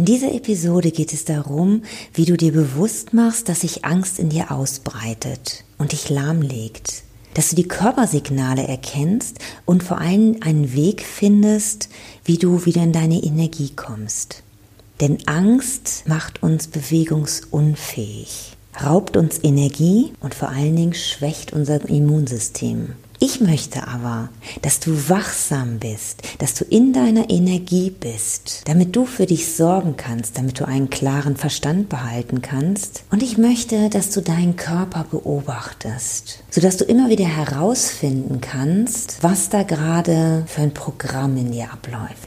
In dieser Episode geht es darum, wie du dir bewusst machst, dass sich Angst in dir ausbreitet und dich lahmlegt. Dass du die Körpersignale erkennst und vor allem einen Weg findest, wie du wieder in deine Energie kommst. Denn Angst macht uns bewegungsunfähig, raubt uns Energie und vor allen Dingen schwächt unser Immunsystem. Ich möchte aber, dass du wachsam bist, dass du in deiner Energie bist, damit du für dich sorgen kannst, damit du einen klaren Verstand behalten kannst. Und ich möchte, dass du deinen Körper beobachtest, sodass du immer wieder herausfinden kannst, was da gerade für ein Programm in dir abläuft.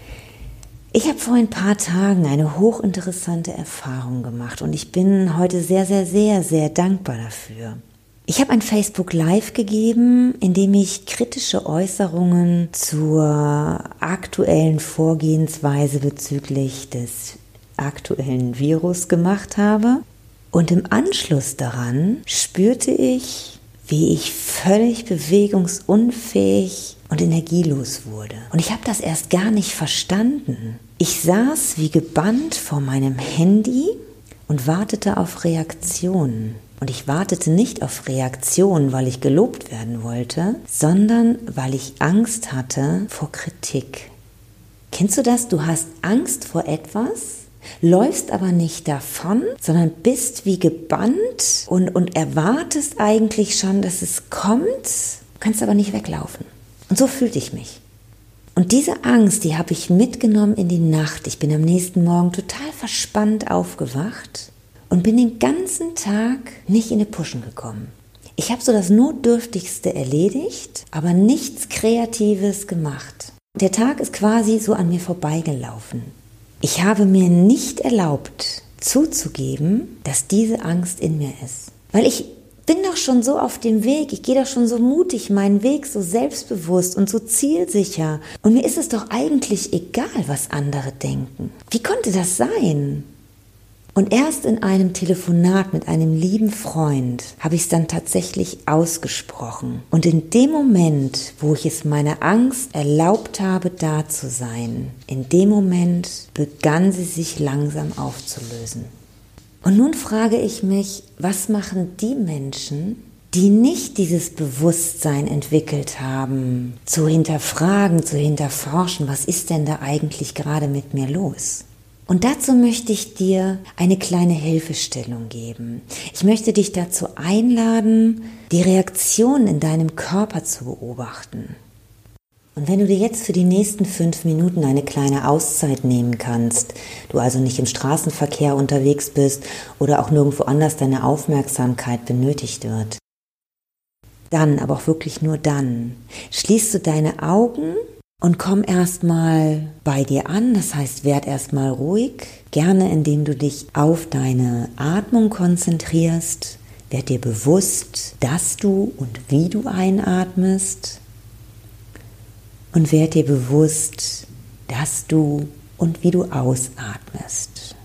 Ich habe vor ein paar Tagen eine hochinteressante Erfahrung gemacht und ich bin heute sehr, sehr, sehr, sehr dankbar dafür. Ich habe ein Facebook Live gegeben, in dem ich kritische Äußerungen zur aktuellen Vorgehensweise bezüglich des aktuellen Virus gemacht habe. Und im Anschluss daran spürte ich, wie ich völlig bewegungsunfähig und energielos wurde. Und ich habe das erst gar nicht verstanden. Ich saß wie gebannt vor meinem Handy und wartete auf Reaktionen. Und ich wartete nicht auf Reaktion, weil ich gelobt werden wollte, sondern weil ich Angst hatte vor Kritik. Kennst du das? Du hast Angst vor etwas, läufst aber nicht davon, sondern bist wie gebannt und, und erwartest eigentlich schon, dass es kommt, kannst aber nicht weglaufen. Und so fühlte ich mich. Und diese Angst, die habe ich mitgenommen in die Nacht. Ich bin am nächsten Morgen total verspannt aufgewacht und bin den ganzen Tag nicht in die Puschen gekommen. Ich habe so das Notdürftigste erledigt, aber nichts Kreatives gemacht. Der Tag ist quasi so an mir vorbeigelaufen. Ich habe mir nicht erlaubt zuzugeben, dass diese Angst in mir ist. Weil ich bin doch schon so auf dem Weg, ich gehe doch schon so mutig meinen Weg, so selbstbewusst und so zielsicher. Und mir ist es doch eigentlich egal, was andere denken. Wie konnte das sein? Und erst in einem Telefonat mit einem lieben Freund habe ich es dann tatsächlich ausgesprochen. Und in dem Moment, wo ich es meiner Angst erlaubt habe, da zu sein, in dem Moment begann sie sich langsam aufzulösen. Und nun frage ich mich, was machen die Menschen, die nicht dieses Bewusstsein entwickelt haben, zu hinterfragen, zu hinterforschen, was ist denn da eigentlich gerade mit mir los? Und dazu möchte ich dir eine kleine Hilfestellung geben. Ich möchte dich dazu einladen, die Reaktion in deinem Körper zu beobachten. Und wenn du dir jetzt für die nächsten fünf Minuten eine kleine Auszeit nehmen kannst, du also nicht im Straßenverkehr unterwegs bist oder auch nirgendwo anders deine Aufmerksamkeit benötigt wird, dann, aber auch wirklich nur dann, schließt du deine Augen und komm erstmal bei dir an, das heißt, werd erstmal ruhig, gerne indem du dich auf deine Atmung konzentrierst, werd dir bewusst, dass du und wie du einatmest und werd dir bewusst, dass du und wie du ausatmest.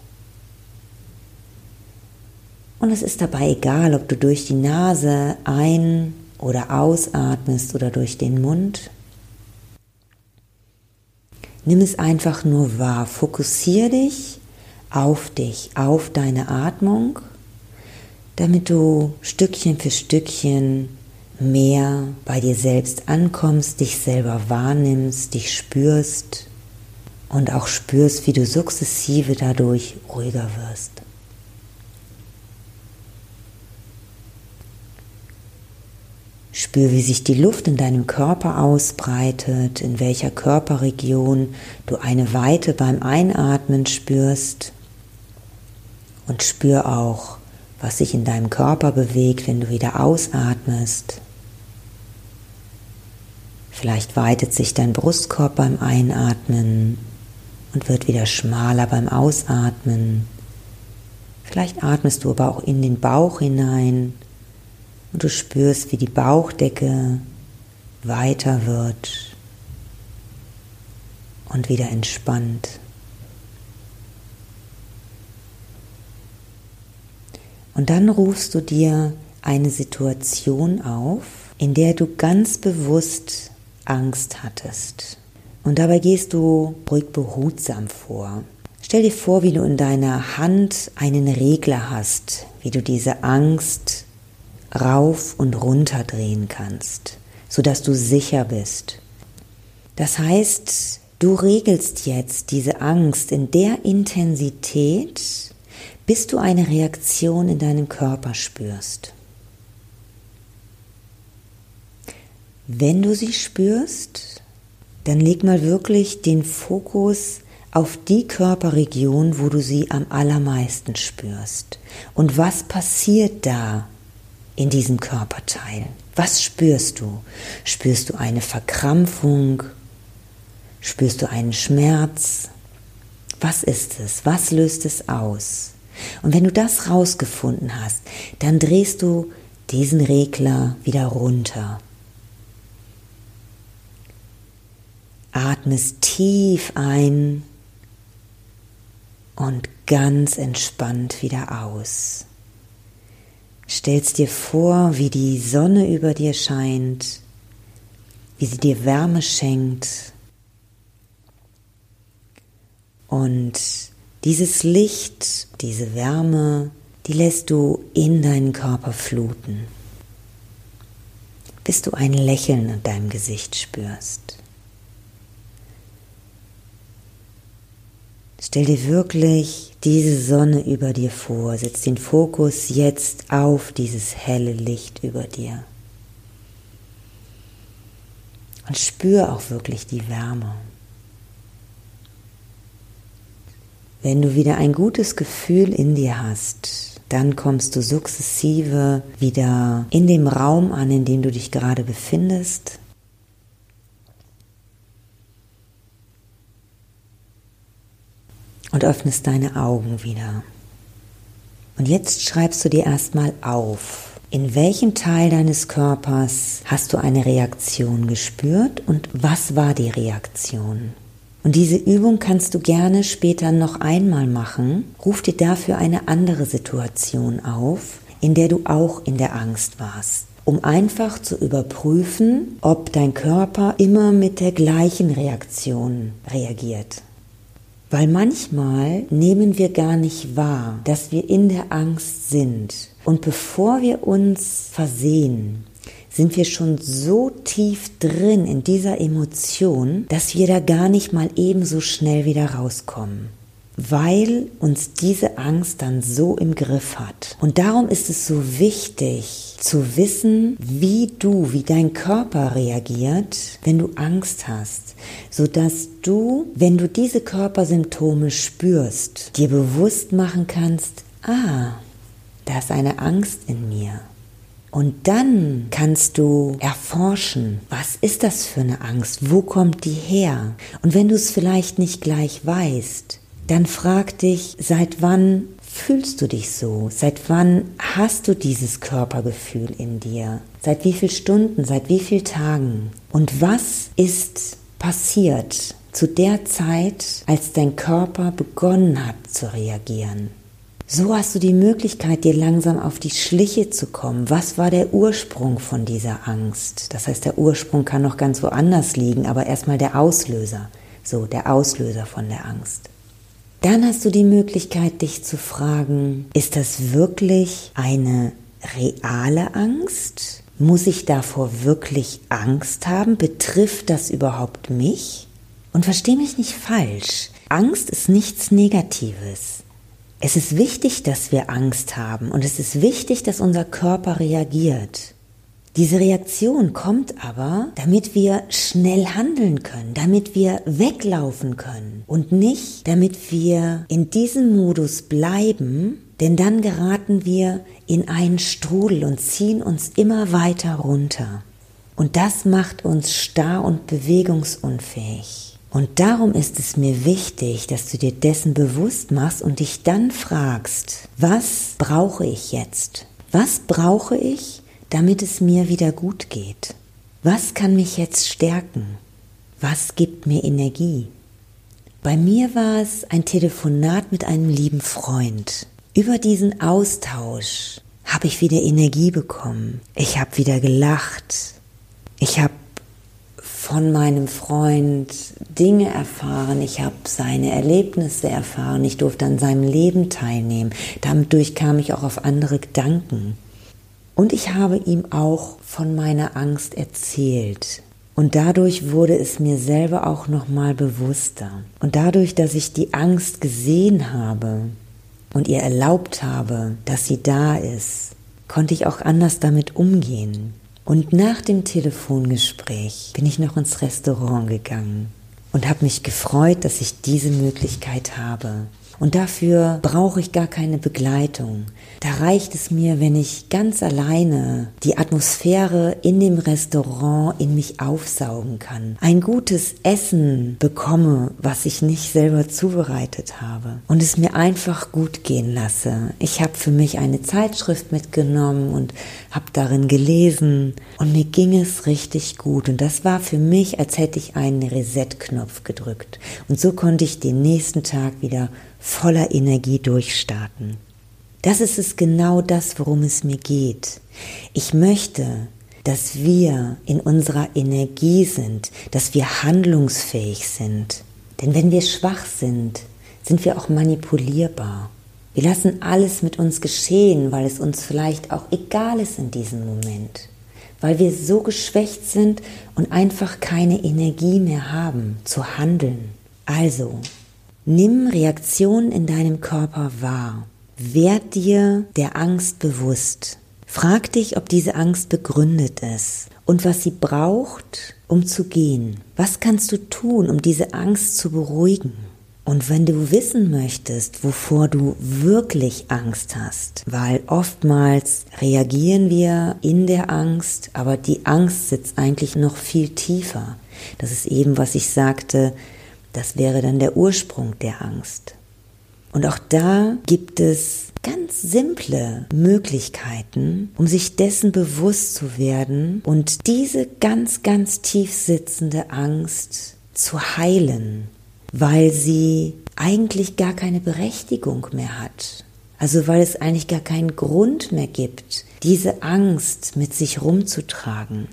Und es ist dabei egal, ob du durch die Nase ein- oder ausatmest oder durch den Mund. Nimm es einfach nur wahr. Fokussiere dich auf dich, auf deine Atmung, damit du Stückchen für Stückchen mehr bei dir selbst ankommst, dich selber wahrnimmst, dich spürst und auch spürst, wie du sukzessive dadurch ruhiger wirst. Spür, wie sich die Luft in deinem Körper ausbreitet, in welcher Körperregion du eine Weite beim Einatmen spürst. Und spür auch, was sich in deinem Körper bewegt, wenn du wieder ausatmest. Vielleicht weitet sich dein Brustkorb beim Einatmen und wird wieder schmaler beim Ausatmen. Vielleicht atmest du aber auch in den Bauch hinein und du spürst, wie die Bauchdecke weiter wird und wieder entspannt. Und dann rufst du dir eine Situation auf, in der du ganz bewusst Angst hattest. Und dabei gehst du ruhig behutsam vor. Stell dir vor, wie du in deiner Hand einen Regler hast, wie du diese Angst rauf und runter drehen kannst, sodass du sicher bist. Das heißt, du regelst jetzt diese Angst in der Intensität, bis du eine Reaktion in deinem Körper spürst. Wenn du sie spürst, dann leg mal wirklich den Fokus auf die Körperregion, wo du sie am allermeisten spürst. Und was passiert da in diesem Körperteil? Was spürst du? Spürst du eine Verkrampfung? Spürst du einen Schmerz? Was ist es? Was löst es aus? Und wenn du das rausgefunden hast, dann drehst du diesen Regler wieder runter. Atmest tief ein und ganz entspannt wieder aus. Stellst dir vor, wie die Sonne über dir scheint, wie sie dir Wärme schenkt und dieses Licht, diese Wärme, die lässt du in deinen Körper fluten, bis du ein Lächeln in deinem Gesicht spürst. Stell dir wirklich diese Sonne über dir vor, setz den Fokus jetzt auf dieses helle Licht über dir. Und spür auch wirklich die Wärme. Wenn du wieder ein gutes Gefühl in dir hast, dann kommst du sukzessive wieder in dem Raum an, in dem du dich gerade befindest und öffnest deine Augen wieder. Und jetzt schreibst du dir erstmal auf, in welchem Teil deines Körpers hast du eine Reaktion gespürt und was war die Reaktion? Und diese Übung kannst du gerne später noch einmal machen. Ruf dir dafür eine andere Situation auf, in der du auch in der Angst warst, um einfach zu überprüfen, ob dein Körper immer mit der gleichen Reaktion reagiert. Weil manchmal nehmen wir gar nicht wahr, dass wir in der Angst sind. Und bevor wir uns versehen, sind wir schon so tief drin in dieser Emotion, dass wir da gar nicht mal ebenso schnell wieder rauskommen weil uns diese Angst dann so im Griff hat. Und darum ist es so wichtig zu wissen, wie du, wie dein Körper reagiert, wenn du Angst hast, so dass du, wenn du diese Körpersymptome spürst, dir bewusst machen kannst, ah, da ist eine Angst in mir. Und dann kannst du erforschen, was ist das für eine Angst? Wo kommt die her? Und wenn du es vielleicht nicht gleich weißt, dann frag dich, seit wann fühlst du dich so? Seit wann hast du dieses Körpergefühl in dir? Seit wie vielen Stunden? Seit wie vielen Tagen? Und was ist passiert zu der Zeit, als dein Körper begonnen hat zu reagieren? So hast du die Möglichkeit, dir langsam auf die Schliche zu kommen. Was war der Ursprung von dieser Angst? Das heißt, der Ursprung kann noch ganz woanders liegen, aber erstmal der Auslöser. So, der Auslöser von der Angst. Dann hast du die Möglichkeit, dich zu fragen, ist das wirklich eine reale Angst? Muss ich davor wirklich Angst haben? Betrifft das überhaupt mich? Und versteh mich nicht falsch. Angst ist nichts Negatives. Es ist wichtig, dass wir Angst haben und es ist wichtig, dass unser Körper reagiert. Diese Reaktion kommt aber, damit wir schnell handeln können, damit wir weglaufen können und nicht, damit wir in diesem Modus bleiben, denn dann geraten wir in einen Strudel und ziehen uns immer weiter runter. Und das macht uns starr und bewegungsunfähig. Und darum ist es mir wichtig, dass du dir dessen bewusst machst und dich dann fragst, was brauche ich jetzt? Was brauche ich, damit es mir wieder gut geht? Was kann mich jetzt stärken? Was gibt mir Energie? Bei mir war es ein Telefonat mit einem lieben Freund. Über diesen Austausch habe ich wieder Energie bekommen. Ich habe wieder gelacht. Ich habe von meinem Freund Dinge erfahren, ich habe seine Erlebnisse erfahren, ich durfte an seinem Leben teilnehmen. Dadurch kam ich auch auf andere Gedanken. Und ich habe ihm auch von meiner Angst erzählt. Und dadurch wurde es mir selber auch nochmal bewusster. Und dadurch, dass ich die Angst gesehen habe und ihr erlaubt habe, dass sie da ist, konnte ich auch anders damit umgehen. Und nach dem Telefongespräch bin ich noch ins Restaurant gegangen und habe mich gefreut, dass ich diese Möglichkeit habe. Und dafür brauche ich gar keine Begleitung. Da reicht es mir, wenn ich ganz alleine die Atmosphäre in dem Restaurant in mich aufsaugen kann. Ein gutes Essen bekomme, was ich nicht selber zubereitet habe. Und es mir einfach gut gehen lasse. Ich habe für mich eine Zeitschrift mitgenommen und habe darin gelesen. Und mir ging es richtig gut. Und das war für mich, als hätte ich einen Reset-Knopf gedrückt. Und so konnte ich den nächsten Tag wieder voller Energie durchstarten. Das ist es genau das, worum es mir geht. Ich möchte, dass wir in unserer Energie sind, dass wir handlungsfähig sind. Denn wenn wir schwach sind, sind wir auch manipulierbar. Wir lassen alles mit uns geschehen, weil es uns vielleicht auch egal ist in diesem Moment. Weil wir so geschwächt sind und einfach keine Energie mehr haben zu handeln. Also, Nimm Reaktionen in deinem Körper wahr. Werd dir der Angst bewusst. Frag dich, ob diese Angst begründet ist und was sie braucht, um zu gehen. Was kannst du tun, um diese Angst zu beruhigen? Und wenn du wissen möchtest, wovor du wirklich Angst hast, weil oftmals reagieren wir in der Angst, aber die Angst sitzt eigentlich noch viel tiefer. Das ist eben, was ich sagte, das wäre dann der Ursprung der Angst. Und auch da gibt es ganz simple Möglichkeiten, um sich dessen bewusst zu werden und diese ganz, ganz tief sitzende Angst zu heilen, weil sie eigentlich gar keine Berechtigung mehr hat. Also weil es eigentlich gar keinen Grund mehr gibt, diese Angst mit sich rumzutragen.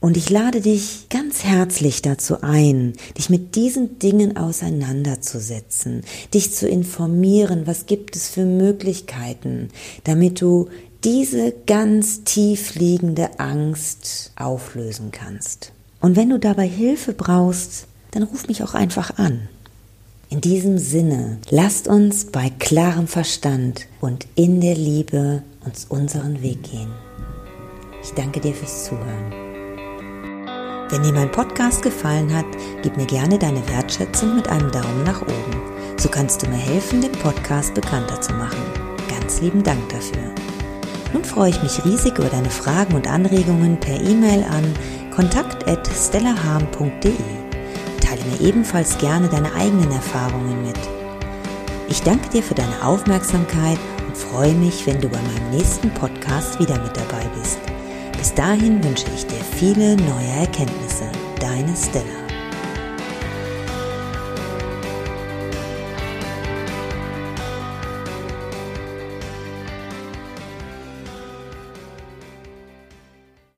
Und ich lade dich ganz herzlich dazu ein, dich mit diesen Dingen auseinanderzusetzen, dich zu informieren, was gibt es für Möglichkeiten, damit du diese ganz tief liegende Angst auflösen kannst. Und wenn du dabei Hilfe brauchst, dann ruf mich auch einfach an. In diesem Sinne, lasst uns bei klarem Verstand und in der Liebe uns unseren Weg gehen. Ich danke dir fürs Zuhören. Wenn dir mein Podcast gefallen hat, gib mir gerne deine Wertschätzung mit einem Daumen nach oben. So kannst du mir helfen, den Podcast bekannter zu machen. Ganz lieben Dank dafür. Nun freue ich mich riesig über deine Fragen und Anregungen per E-Mail an kontakt.stellaham.de. Teile mir ebenfalls gerne deine eigenen Erfahrungen mit. Ich danke dir für deine Aufmerksamkeit und freue mich, wenn du bei meinem nächsten Podcast wieder mit dabei bist. Bis dahin wünsche ich dir viele neue Erkenntnisse. Deine Stella.